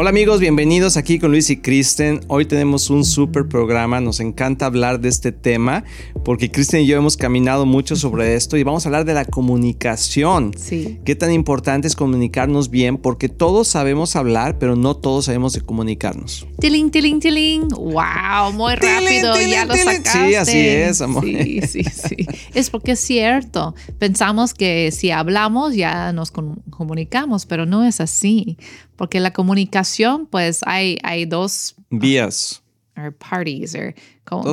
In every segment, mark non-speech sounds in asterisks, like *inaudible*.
Hola amigos, bienvenidos aquí con Luis y Kristen. Hoy tenemos un super programa, nos encanta hablar de este tema porque Kristen y yo hemos caminado mucho sobre esto y vamos a hablar de la comunicación. Sí. Qué tan importante es comunicarnos bien porque todos sabemos hablar, pero no todos sabemos de comunicarnos. Tiling, tiling, tiling. Wow, muy rápido, ya lo sacaste. Sí, así es, amor. Sí, sí, sí. es porque es cierto. Pensamos que si hablamos ya nos comunicamos, pero no es así porque la comunicación, pues hay, hay dos vías. O parties, o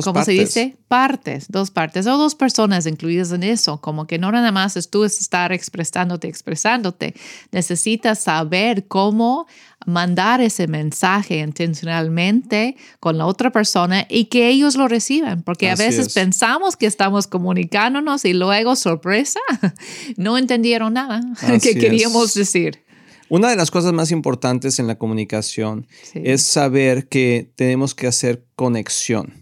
¿cómo, se dice? Partes, dos partes, o dos personas incluidas en eso, como que no nada más es tú estar expresándote, expresándote. Necesitas saber cómo mandar ese mensaje intencionalmente con la otra persona y que ellos lo reciban, porque a veces pensamos que estamos comunicándonos y luego, sorpresa, *laughs* no entendieron nada que queríamos decir. Una de las cosas más importantes en la comunicación es saber que tenemos que hacer conexión.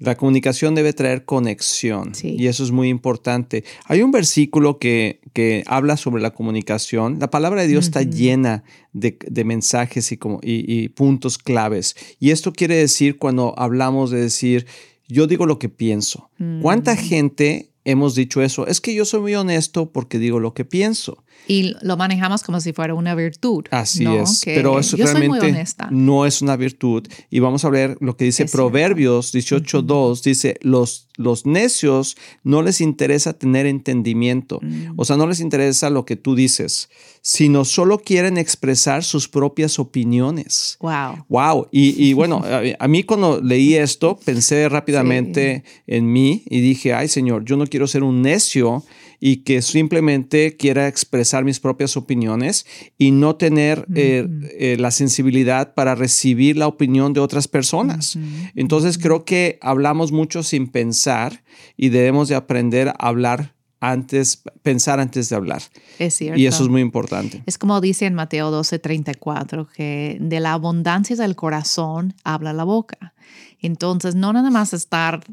La comunicación debe traer conexión y eso es muy importante. Hay un versículo que, que habla sobre la comunicación. La palabra de Dios está llena de, mensajes y, como, y, puntos claves. Y esto quiere decir cuando hablamos de decir, yo digo lo que pienso. ¿Cuánta gente hemos dicho eso? Es que yo soy muy honesto porque digo lo que pienso. Y lo manejamos como si fuera una virtud. Así es, pero eso realmente no es una virtud. Y vamos a ver lo que dice Proverbios 18.2, dice, los, los necios no les interesa tener entendimiento, mm. o sea, no les interesa lo que tú dices, sino solo quieren expresar sus propias opiniones. Wow. Wow. Y, *laughs* bueno, a, mí cuando leí esto, pensé rápidamente en mí y dije, ay Señor, yo no quiero ser un necio y que simplemente quiera expresar mis propias opiniones y no tener eh, eh, la sensibilidad para recibir la opinión de otras personas. Entonces creo que hablamos mucho sin pensar y debemos de aprender a hablar antes, pensar antes de hablar. Es cierto. Y eso es muy importante. Es como dice en Mateo 12, 34, que de la abundancia del corazón habla la boca. Entonces, no nada más estar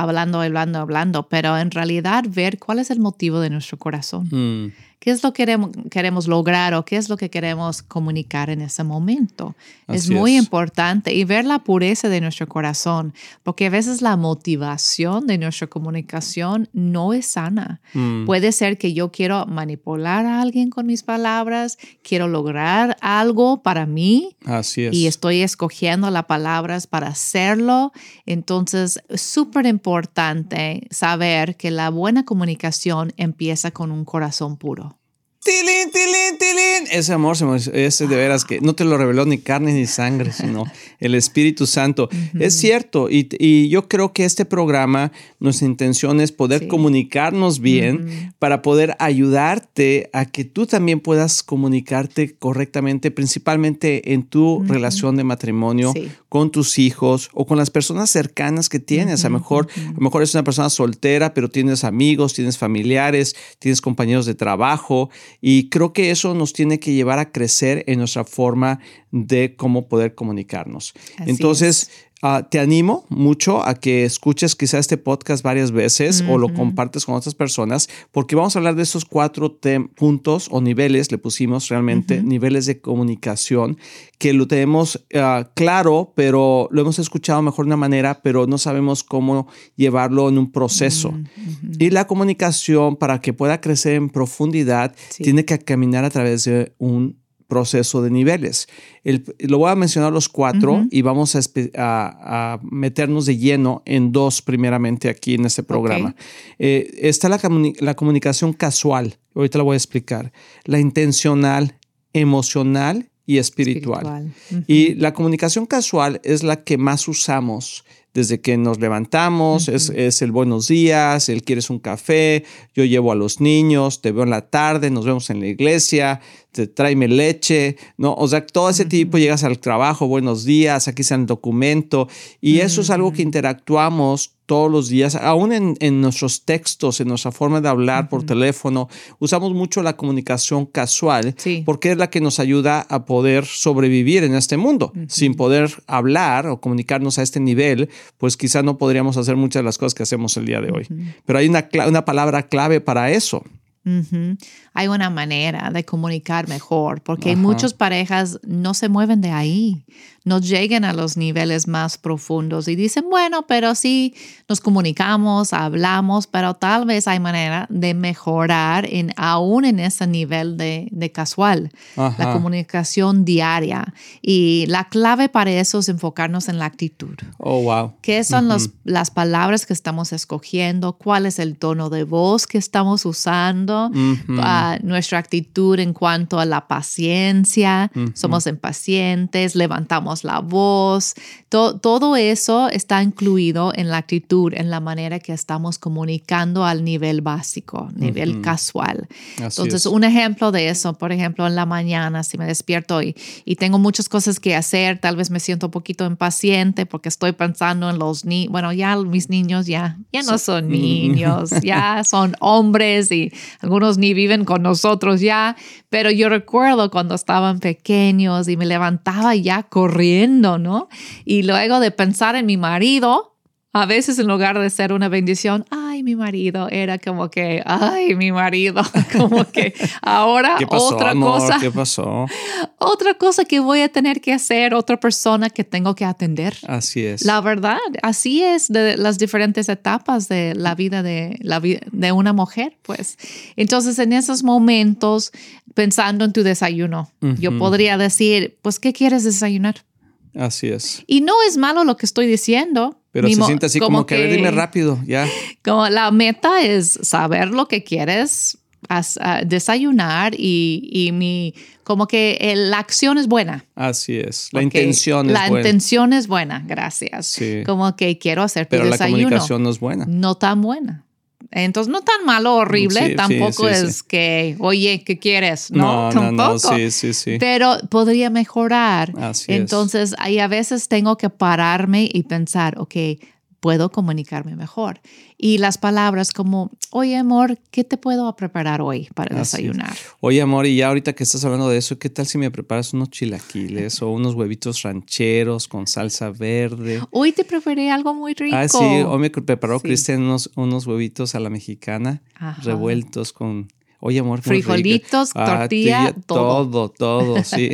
hablando, hablando, hablando, pero en realidad ver cuál es el motivo de nuestro corazón. Mm qué es lo que queremos, queremos lograr o qué es lo que queremos comunicar en ese momento. es muy importante y ver la pureza de nuestro corazón, porque a veces la motivación de nuestra comunicación no es sana. Mm. Puede ser que yo quiero manipular a alguien con mis palabras, quiero lograr algo para mí Así es. y estoy escogiendo las palabras para hacerlo. Entonces, es súper importante saber que la buena comunicación empieza con un corazón puro. Tilín, tilín, tilín. Ese amor, ese de veras que no te lo reveló ni carne ni sangre, sino *laughs* el Espíritu Santo. Es cierto, y, yo creo que este programa, nuestra intención es poder comunicarnos bien para poder ayudarte a que tú también puedas comunicarte correctamente, principalmente en tu relación de matrimonio con tus hijos o con las personas cercanas que tienes. a, lo mejor, a lo mejor eres una persona soltera, pero tienes amigos, tienes familiares, tienes compañeros de trabajo y creo que eso nos tiene que llevar a crecer en nuestra forma de cómo poder comunicarnos. Entonces, ah, te animo mucho a que escuches quizá este podcast varias veces o lo compartes con otras personas, porque vamos a hablar de esos cuatro puntos o niveles, le pusimos realmente niveles de comunicación, que lo tenemos ah, claro, pero lo hemos escuchado mejor de una manera, pero no sabemos cómo llevarlo en un proceso. Y la comunicación, para que pueda crecer en profundidad, tiene que caminar a través de un proceso de niveles. lo voy a mencionar los cuatro y vamos a, meternos de lleno en dos primeramente aquí en este programa. Eh, está la, la comunicación casual, ahorita la voy a explicar, la intencional, emocional y espiritual. Y la comunicación casual es la que más usamos desde que nos levantamos, es, el buenos días, el quieres un café, yo llevo a los niños, te veo en la tarde, nos vemos en la iglesia, tráeme leche, ¿no? O sea, todo ese tipo, llegas al trabajo, buenos días, aquí está el documento, y eso es algo que interactuamos todos los días, aún en, nuestros textos, en nuestra forma de hablar por teléfono, usamos mucho la comunicación casual porque es la que nos ayuda a poder sobrevivir en este mundo. Sin poder hablar o comunicarnos a este nivel, pues quizá no podríamos hacer muchas de las cosas que hacemos el día de hoy. Pero hay una, una palabra clave para eso. Hay una manera de comunicar mejor porque muchas parejas no se mueven de ahí no lleguen a los niveles más profundos y dicen, bueno, pero sí nos comunicamos, hablamos, pero tal vez hay manera de mejorar en, aún en ese nivel de, casual, la comunicación diaria. Y la clave para eso es enfocarnos en la actitud. Oh, wow. ¿Qué son las palabras que estamos escogiendo? ¿Cuál es el tono de voz que estamos usando? Ah, nuestra actitud en cuanto a la paciencia. Somos impacientes, levantamos la voz, todo eso está incluido en la actitud, en la manera que estamos comunicando al nivel básico, nivel casual. Entonces, un ejemplo de eso, por ejemplo, en la mañana, si me despierto y, y tengo muchas cosas que hacer, tal vez me siento un poquito impaciente porque estoy pensando en los niños, bueno, ya mis niños ya, ya no son niños, *laughs* ya son hombres y algunos ni viven con nosotros ya, pero yo recuerdo cuando estaban pequeños y me levantaba ya corriendo ¿no? Y luego de pensar en mi marido, a veces en lugar de ser una bendición, ay, mi marido, era como que, ay, mi marido, *laughs* como que ahora otra cosa. ¿Qué pasó? *laughs* Otra cosa que voy a tener que hacer, otra persona que tengo que atender. Así es. La verdad, así es de las diferentes etapas de la vida de, la vida de una mujer, pues. Entonces, en esos momentos, pensando en tu desayuno, yo podría decir, pues, ¿qué quieres desayunar? Así es. Y no es malo lo que estoy diciendo. Pero se siente así como, que, dime rápido, ya. Como la meta es saber lo que quieres desayunar y, mi como que la acción es buena. Así es, la intención es buena. La intención es buena, gracias. Sí. Como que quiero hacer Pero desayuno. Pero la comunicación no es buena. No tan buena. Entonces, no tan malo horrible, tampoco es que, oye, ¿qué quieres? No, no, no, sí, sí, sí. Pero podría mejorar. Así Entonces, ahí a veces tengo que pararme y pensar, ok, puedo comunicarme mejor. Y las palabras como, oye amor, ¿qué te puedo preparar hoy para desayunar? Oye amor, y ya ahorita que estás hablando de eso, ¿qué tal si me preparas unos chilaquiles o unos huevitos rancheros con salsa verde? Hoy te preparé algo muy rico. Ah, sí, hoy me preparó Cristian unos, unos huevitos a la mexicana revueltos con Oye, amor. Frijolitos, ah, tortilla, todo. Todo, todo, sí.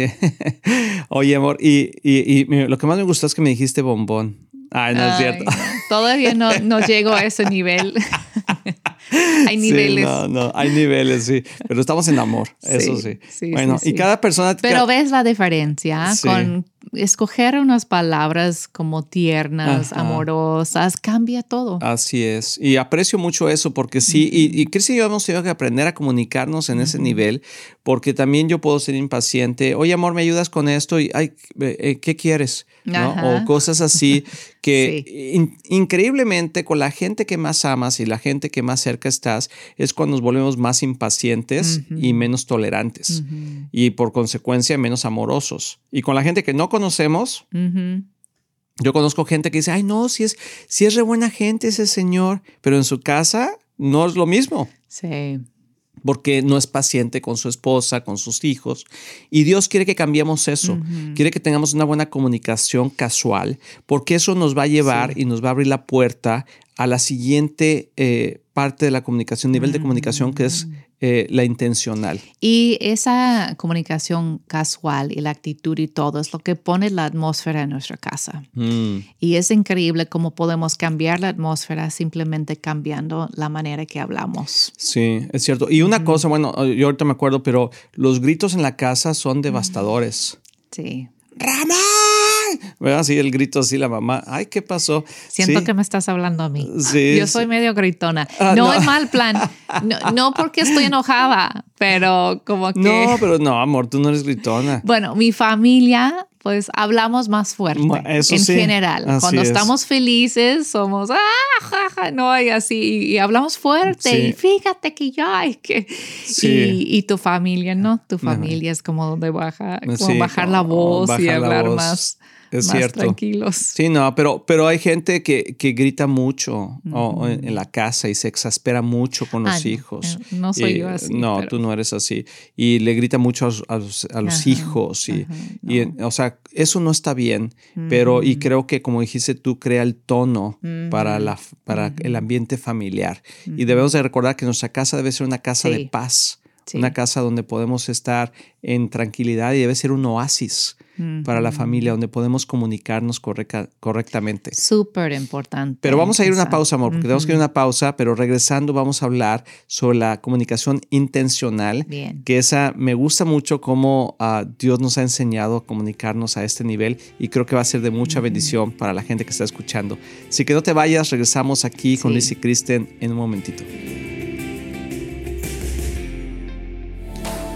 *laughs* Oye, amor, y, y, y, lo que más me gustó es que me dijiste bombón. Ay, no es cierto. Todavía no, no llego a ese nivel. *laughs* hay niveles. no, no, hay niveles, sí. Pero estamos en amor, eso sí. bueno, y cada persona. Pero ves la diferencia con escoger unas palabras como tiernas, amorosas, cambia todo. Así es. Y aprecio mucho eso porque sí, y, y Chris y yo hemos tenido que aprender a comunicarnos en ese nivel porque también yo puedo ser impaciente. Oye, amor, ¿me ayudas con esto? Y, ay, eh, ¿qué quieres? O cosas así *laughs* que increíblemente con la gente que más amas y la gente que más cerca estás es cuando nos volvemos más impacientes y menos tolerantes y por consecuencia menos amorosos. Y con la gente que no conocemos, yo conozco gente que dice, ay no, si es, si es re buena gente ese señor, pero en su casa no es lo mismo. Sí porque no es paciente con su esposa, con sus hijos. Y Dios quiere que cambiemos eso, quiere que tengamos una buena comunicación casual, porque eso nos va a llevar y nos va a abrir la puerta a la siguiente eh, parte de la comunicación, nivel de comunicación que es eh, la intencional. Y esa comunicación casual y la actitud y todo es lo que pone la atmósfera en nuestra casa. Mm. Y es increíble cómo podemos cambiar la atmósfera simplemente cambiando la manera que hablamos. Sí, es cierto. Y una cosa, bueno, yo ahorita me acuerdo, pero los gritos en la casa son devastadores. Sí. ¡Rama! Así el grito así la mamá. Ay, ¿qué pasó? Siento que me estás hablando a mí. Yo soy medio gritona. Ah, no, es mal plan. No, porque estoy enojada, pero como que... No, pero no, amor, tú no eres gritona. Bueno, mi familia pues hablamos más fuerte eso en sí, general. Cuando es. estamos felices, somos, ah, ja, ja", no, y así, y hablamos fuerte, Sí. y fíjate que ya hay que. Sí. Y, y tu familia, ¿no? Tu familia es como de baja, como bajar la voz y bajar hablar voz. más, Es más cierto. tranquilos. Sí, no, pero, pero hay gente que, que grita mucho en, en la casa y se exaspera mucho con los Ah, hijos. eh, no soy Y, yo así, No, pero- tú no eres así. Y le grita mucho a, los- a los, a los Ajá, hijos. Y, ajá, y, en- o sea, eso no está bien. Pero, y creo que, como dijiste tú, crea el tono para, la, para el ambiente familiar. Y debemos de recordar que nuestra casa debe ser una casa de paz. Sí. Una casa donde podemos estar en tranquilidad y debe ser un oasis para la familia, donde podemos comunicarnos correcta- correctamente. Súper importante. Pero vamos a ir a una pausa, amor, porque tenemos que ir a una pausa, pero regresando vamos a hablar sobre la comunicación intencional, Bien. que esa me gusta mucho cómo ah, Dios nos ha enseñado a comunicarnos a este nivel y creo que va a ser de mucha bendición para la gente que está escuchando. Así que no te vayas, regresamos aquí con Sí. Liz y Kristen en un momentito.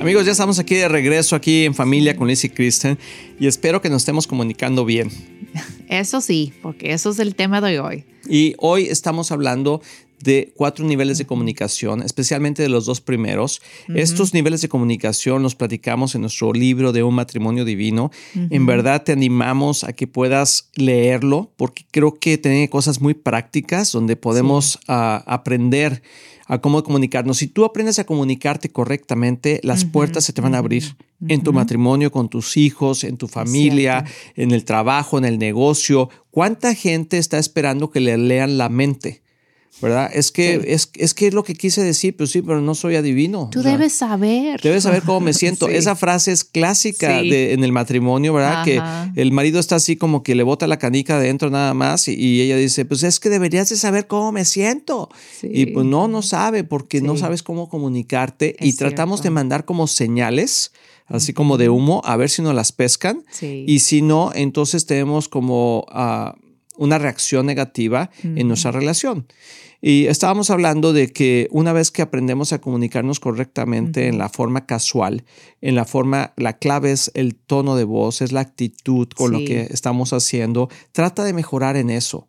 Amigos, ya estamos aquí de regreso, aquí en familia con Liz y Kristen y espero que nos estemos comunicando bien. Eso sí, porque eso es el tema de hoy. Y hoy estamos hablando de cuatro niveles de comunicación, especialmente de los dos primeros. Estos niveles de comunicación los platicamos en nuestro libro de un matrimonio divino. En verdad te animamos a que puedas leerlo porque creo que tiene cosas muy prácticas donde podemos ah, aprender a cómo comunicarnos. Si tú aprendes a comunicarte correctamente, las puertas se te van a abrir en tu matrimonio, con tus hijos, en tu familia, en el trabajo, en el negocio. ¿Cuánta gente está esperando que le lean la mente? ¿Verdad? Es que, Sí. es, es que es lo que quise decir, pues sí, pero no soy adivino. Tú O sea, debes saber. Debes saber cómo me *laughs* siento. Sí. Esa frase es clásica Sí. de- en el matrimonio, ¿verdad? Ajá. Que el marido está así como que le bota la canica adentro nada más y, y ella dice, pues es que deberías de saber cómo me siento. Y pues no, no sabe porque no sabes cómo comunicarte y tratamos de mandar como señales, así como de humo, a ver si nos las pescan. Sí. Y si no, entonces tenemos como ah, una reacción negativa en nuestra relación. Y estábamos hablando de que una vez que aprendemos a comunicarnos correctamente en la forma casual, en la forma, la clave es el tono de voz, es la actitud con lo que estamos haciendo, trata de mejorar en eso.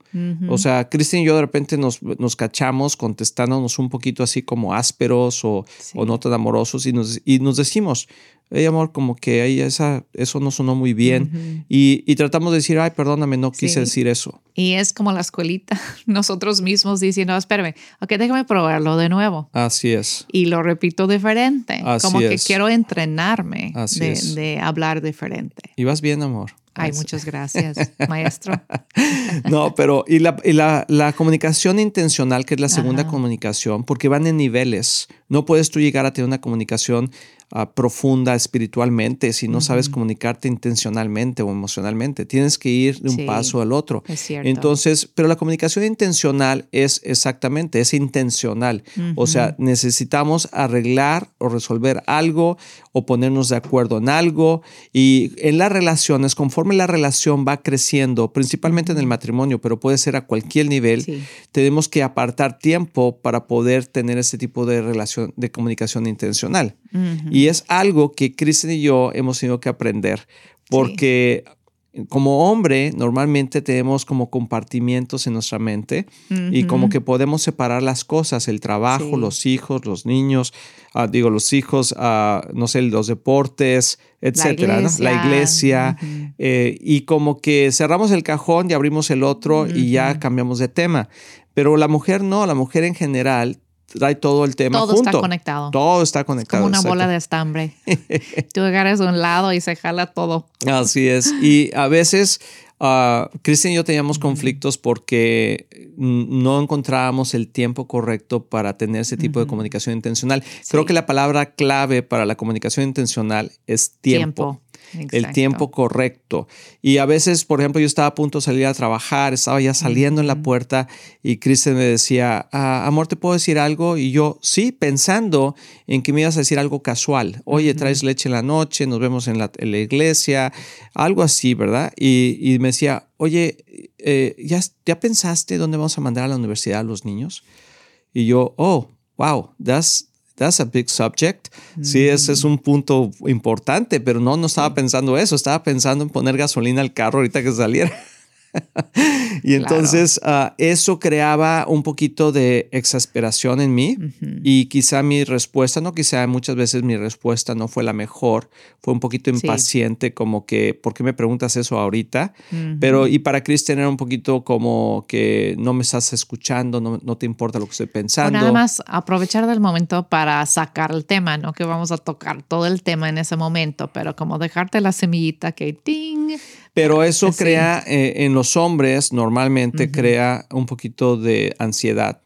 O sea, Cristian y yo de repente nos, nos cachamos contestándonos un poquito así como ásperos o, Sí. o no tan amorosos y nos, y nos decimos, hey amor, como que ahí esa, eso no sonó muy bien. y, y, tratamos de decir, ay, perdóname, no quise decir eso. Y es como la escuelita, *laughs* nosotros mismos diciendo, espérame, ok, déjame probarlo de nuevo. Así es. Y lo repito diferente. Así como que quiero entrenarme de, de hablar diferente. Y vas bien, amor. Ay, muchas gracias, maestro. *laughs* no, pero y, la, y la, la, comunicación intencional, que es la segunda comunicación, porque van en niveles. No puedes tú llegar a tener una comunicación Ah, profunda espiritualmente si no sabes comunicarte intencionalmente o emocionalmente. Tienes que ir de un paso al otro. Entonces, pero la comunicación intencional es exactamente, es intencional. O sea, necesitamos arreglar o resolver algo o ponernos de acuerdo en algo. Y en las relaciones, conforme la relación va creciendo, principalmente en el matrimonio, pero puede ser a cualquier nivel, tenemos que apartar tiempo para poder tener ese tipo de relación, de comunicación intencional. Y es algo que Kristen y yo hemos tenido que aprender porque como hombre normalmente tenemos como compartimientos en nuestra mente y como que podemos separar las cosas, el trabajo, los hijos, los niños, ah, digo los hijos, uh, no sé, los deportes, etcétera, la iglesia, eh, y como que cerramos el cajón y abrimos el otro y ya cambiamos de tema. Pero la mujer no, la mujer en general trae todo el tema todo está conectado. Todo está conectado. como una bola de estambre. *laughs* Tú agarras de un lado y se jala todo. Así es. Y a veces Uh, Cristian y yo teníamos conflictos porque no encontrábamos el tiempo correcto para tener ese tipo de comunicación intencional. Creo que la palabra clave para la comunicación intencional es tiempo el tiempo correcto. Y a veces, por ejemplo, yo estaba a punto de salir a trabajar, estaba ya saliendo en la puerta y Kristen me decía, ah, amor, ¿te puedo decir algo? Y yo, sí, pensando en que me ibas a decir algo casual. Oye, traes leche en la noche, nos vemos en la, iglesia, algo así, ¿verdad? Y, me decía, oye, eh, ¿ya, ¿ya pensaste dónde vamos a mandar a la universidad a los niños? Y yo, oh, wow, that's, That's a big subject. Sí, ese es un punto importante, pero no, no estaba pensando eso. Estaba pensando en poner gasolina al carro ahorita que saliera. *laughs* y entonces ah, eso creaba un poquito de exasperación en mí y quizá mi respuesta, no quizá muchas veces mi respuesta no fue la mejor, fue un poquito impaciente como que, ¿por qué me preguntas eso ahorita? Pero y para Kristen era un poquito como que no me estás escuchando, no, no te importa lo que estoy pensando. nada más aprovechar del momento para sacar el tema, no que vamos a tocar todo el tema en ese momento, pero como dejarte la semillita que ting pero eso crea eh, en los hombres, normalmente crea un poquito de ansiedad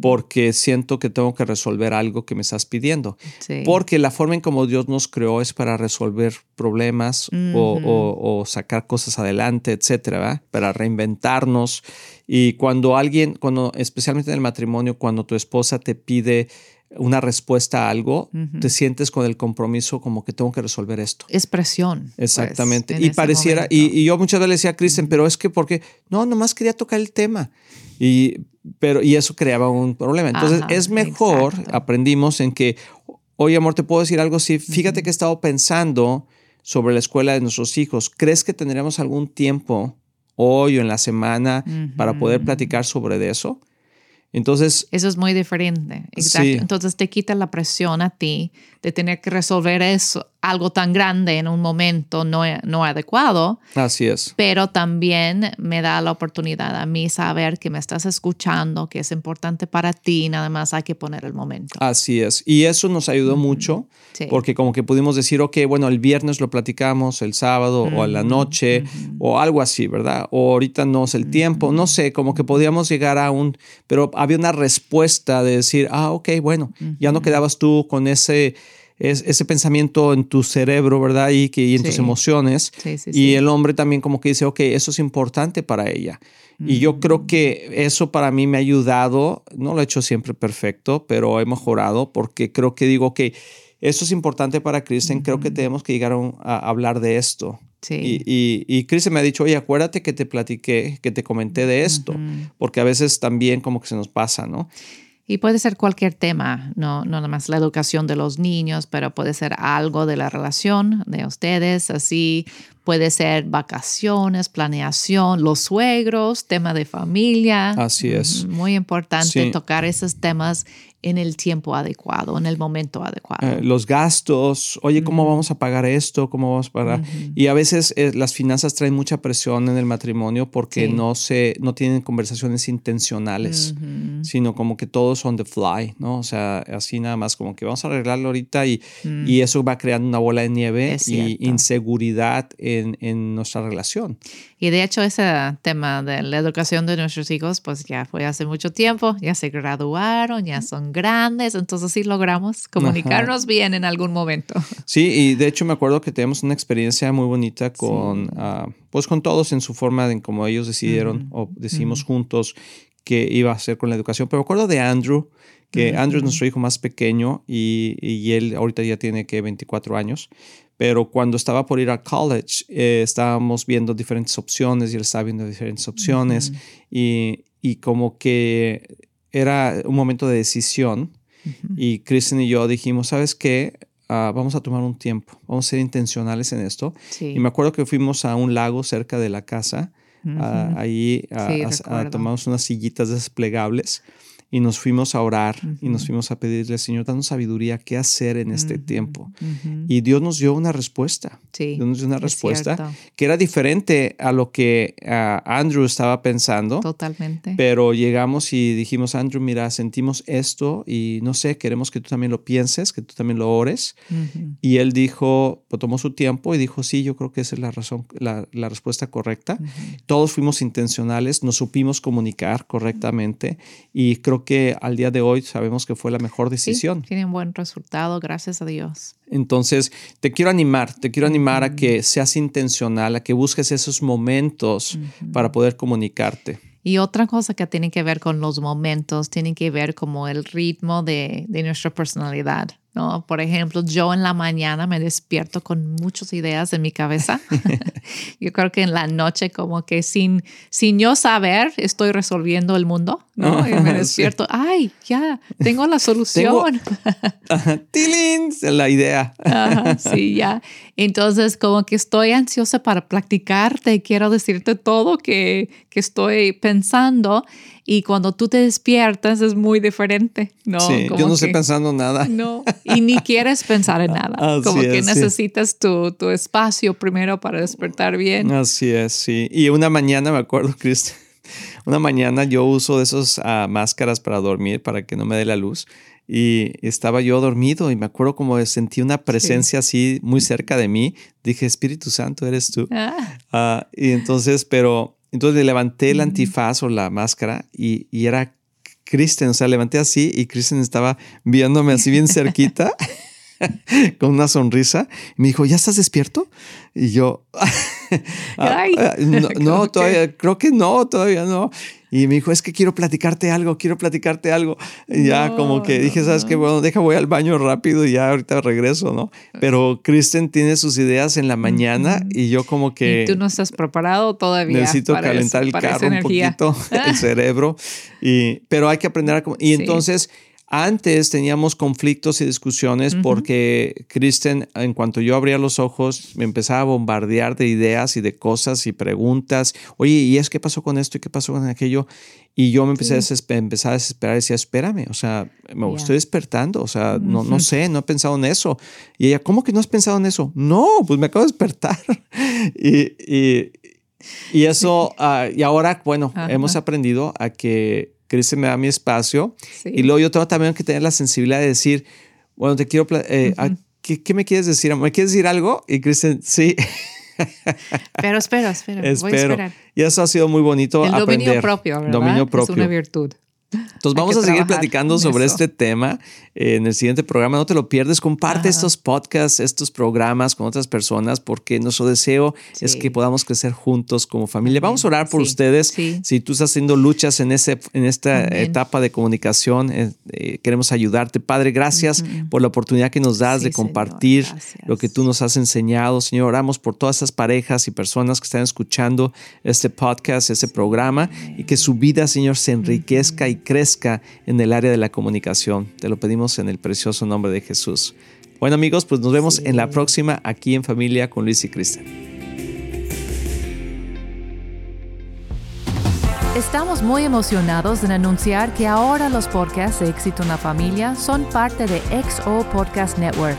porque siento que tengo que resolver algo que me estás pidiendo. Porque la forma en como Dios nos creó es para resolver problemas o, sacar cosas adelante, etcétera, para reinventarnos. Y cuando alguien, cuando, especialmente en el matrimonio, cuando tu esposa te pide una respuesta a algo, te sientes con el compromiso como que tengo que resolver esto. Es presión. Pues, Exactamente. y pareciera, y, yo muchas veces le decía a Kristen, pero es que porque, no, nomás quería tocar el tema. Y, pero, y eso creaba un problema. Entonces es mejor, aprendimos en que, oye amor, te puedo decir algo así, fíjate que he estado pensando sobre la escuela de nuestros hijos. ¿Crees que tendremos algún tiempo hoy o en la semana para poder platicar sobre eso? Entonces... Eso es muy diferente. Exacto. Entonces te quita la presión a ti de tener que resolver eso, algo tan grande en un momento no, no adecuado. Así es. Pero también me da la oportunidad a mí saber que me estás escuchando, que es importante para ti, nada más hay que poner el momento. Así es. Y eso nos ayudó mucho porque como que pudimos decir, ok, bueno, el viernes lo platicamos, el sábado o a la noche o algo así, ¿verdad? O ahorita no es el tiempo, no sé, como que podíamos llegar a un, pero había una respuesta de decir, ah, ok, bueno, ya no quedabas tú con ese es ese pensamiento en tu cerebro, ¿verdad? Y, que, en tus emociones. y el hombre también como que dice, ok, eso es importante para ella. Y yo creo que eso para mí me ha ayudado, no lo he hecho siempre perfecto, pero he mejorado porque creo que digo, ok, eso es importante para Kristen, creo que tenemos que llegar a, hablar de esto. Y, y, y Kristen me ha dicho, oye, acuérdate que te platiqué, que te comenté de esto, porque a veces también como que se nos pasa, ¿no? Y puede ser cualquier tema, no, no nada más la educación de los niños, pero puede ser algo de la relación de ustedes, así Puede ser vacaciones, planeación, los suegros, tema de familia. Así es. Muy importante tocar esos temas en el tiempo adecuado, en el momento adecuado. Eh, los gastos, oye, ¿cómo vamos a pagar esto? ¿Cómo vamos a pagar? Y a veces eh, las finanzas traen mucha presión en el matrimonio porque no, se, no tienen conversaciones intencionales, sino como que todos son the fly, ¿no? O sea, así nada más como que vamos a arreglarlo ahorita y, mm. y eso va creando una bola de nieve y inseguridad en, en nuestra relación. Y de hecho ese tema de la educación de nuestros hijos, pues ya fue hace mucho tiempo, ya se graduaron, ya son grandes, entonces sí logramos comunicarnos bien en algún momento. *laughs* Sí, y de hecho me acuerdo que tenemos una experiencia muy bonita con, ah, pues con todos en su forma de cómo ellos decidieron o decidimos juntos qué iba a hacer con la educación. Pero me acuerdo de Andrew, que Andrew es nuestro hijo más pequeño y, y, él ahorita ya tiene que 24 años, pero cuando estaba por ir a college eh, estábamos viendo diferentes opciones y él estaba viendo diferentes opciones y, y como que era un momento de decisión y Kristen y yo dijimos, ¿sabes qué? Ah, vamos a tomar un tiempo, vamos a ser intencionales en esto. Y me acuerdo que fuimos a un lago cerca de la casa, ah, ahí tomamos unas sillitas desplegables y nos fuimos a orar y nos fuimos a pedirle, Señor, danos sabiduría, qué hacer en este tiempo. Y Dios nos dio una respuesta. Dios nos dio una respuesta que era diferente a lo que Andrew estaba pensando. Totalmente. Pero llegamos y dijimos, Andrew, mira, sentimos esto y no sé, queremos que tú también lo pienses, que tú también lo ores. Y él dijo, pues, tomó su tiempo y dijo, sí, yo creo que esa es la razón, la, la respuesta correcta. Todos fuimos intencionales, nos supimos comunicar correctamente y creo que al día de hoy sabemos que fue la mejor decisión. Sí, tiene un buen resultado, gracias a Dios. Entonces, te quiero animar, te quiero animar a que seas intencional, a que busques esos momentos para poder comunicarte. Y otra cosa que tiene que ver con los momentos, tiene que ver como el ritmo de, de nuestra personalidad. ¿No? Por ejemplo, yo en la mañana me despierto con muchas ideas en mi cabeza. *laughs* *laughs* yo creo que en la noche como que sin, sin yo saber estoy resolviendo el mundo, ¿no? *laughs* Y me despierto, ay, ya, tengo la solución. ¡Tilín! La idea. sí, ya. Entonces como que estoy ansiosa para practicarte, quiero decirte todo que, que estoy pensando y cuando tú te despiertas es muy diferente, ¿no? Sí, yo no estoy pensando nada. No, y ni quieres pensar en *laughs* nada. como que necesitas tu, tu, espacio primero para despertar bien. Así es, sí. Y una mañana, me acuerdo, *laughs* Cristian, una mañana yo uso de esas ah, máscaras para dormir, para que no me dé la luz. Y estaba yo dormido y me acuerdo como sentí una presencia así muy cerca de mí. Dije, Espíritu Santo, eres tú. Ah. Ah, y entonces, pero entonces le levanté el antifaz o la máscara y, y era Kristen, o sea, levanté así y Kristen estaba viéndome así bien cerquita. *laughs* con una sonrisa. Y me dijo, ¿ya estás despierto? Y yo, *laughs* ah, ah, no, *laughs* todavía, creo que no, todavía no. Y me dijo, es que quiero platicarte algo, quiero platicarte algo. Y ya como que dije, ¿sabes qué? Bueno, deja, voy al baño rápido y ya ahorita regreso, ¿no? Pero Kristen tiene sus ideas en la mañana y yo como que... Y tú no estás preparado todavía. Necesito calentar el carro un poquito, el *laughs* cerebro. Y, pero hay que aprender a... Y entonces antes teníamos conflictos y discusiones porque Kristen, en cuanto yo abría los ojos, me empezaba a bombardear de ideas y de cosas y preguntas. Oye, ¿y es qué pasó con esto y qué pasó con aquello? Y yo me empecé a, empezar a desesperar y decía, espérame, o sea, me estoy despertando, o sea, no, no sé, no he pensado en eso. Y ella, ¿cómo que no has pensado en eso? No, pues me acabo de despertar. *laughs* y, y, eso, ah, y ahora, bueno, hemos aprendido a que Cristian me da mi espacio. Y luego yo tengo también que tener la sensibilidad de decir, bueno, te quiero, eh, ¿qué, me quieres decir? ¿Me quieres decir algo? Y Cristian, sí. Pero espera, espera. Voy a esperar. Y eso ha sido muy bonito. El dominio propio, ¿verdad? Dominio propio. Es una virtud. Entonces vamos a seguir platicando sobre este tema en el siguiente programa. No te lo pierdes. Comparte estos podcasts, estos programas con otras personas porque nuestro deseo es que podamos crecer juntos como familia. Vamos a orar por ustedes. Si tú estás haciendo luchas en, ese, en esta etapa de comunicación, eh, eh, queremos ayudarte. Padre, gracias por la oportunidad que nos das de compartir lo que tú nos has enseñado. Señor, oramos por todas esas parejas y personas que están escuchando este podcast, este programa y que su vida, Señor, se enriquezca y crezca en el área de la comunicación. Te lo pedimos en el precioso nombre de Jesús. Bueno amigos, pues nos vemos en la próxima aquí en familia con Luis y Cristian. Estamos muy emocionados en anunciar que ahora los podcasts de éxito en la familia son parte de XO Podcast Network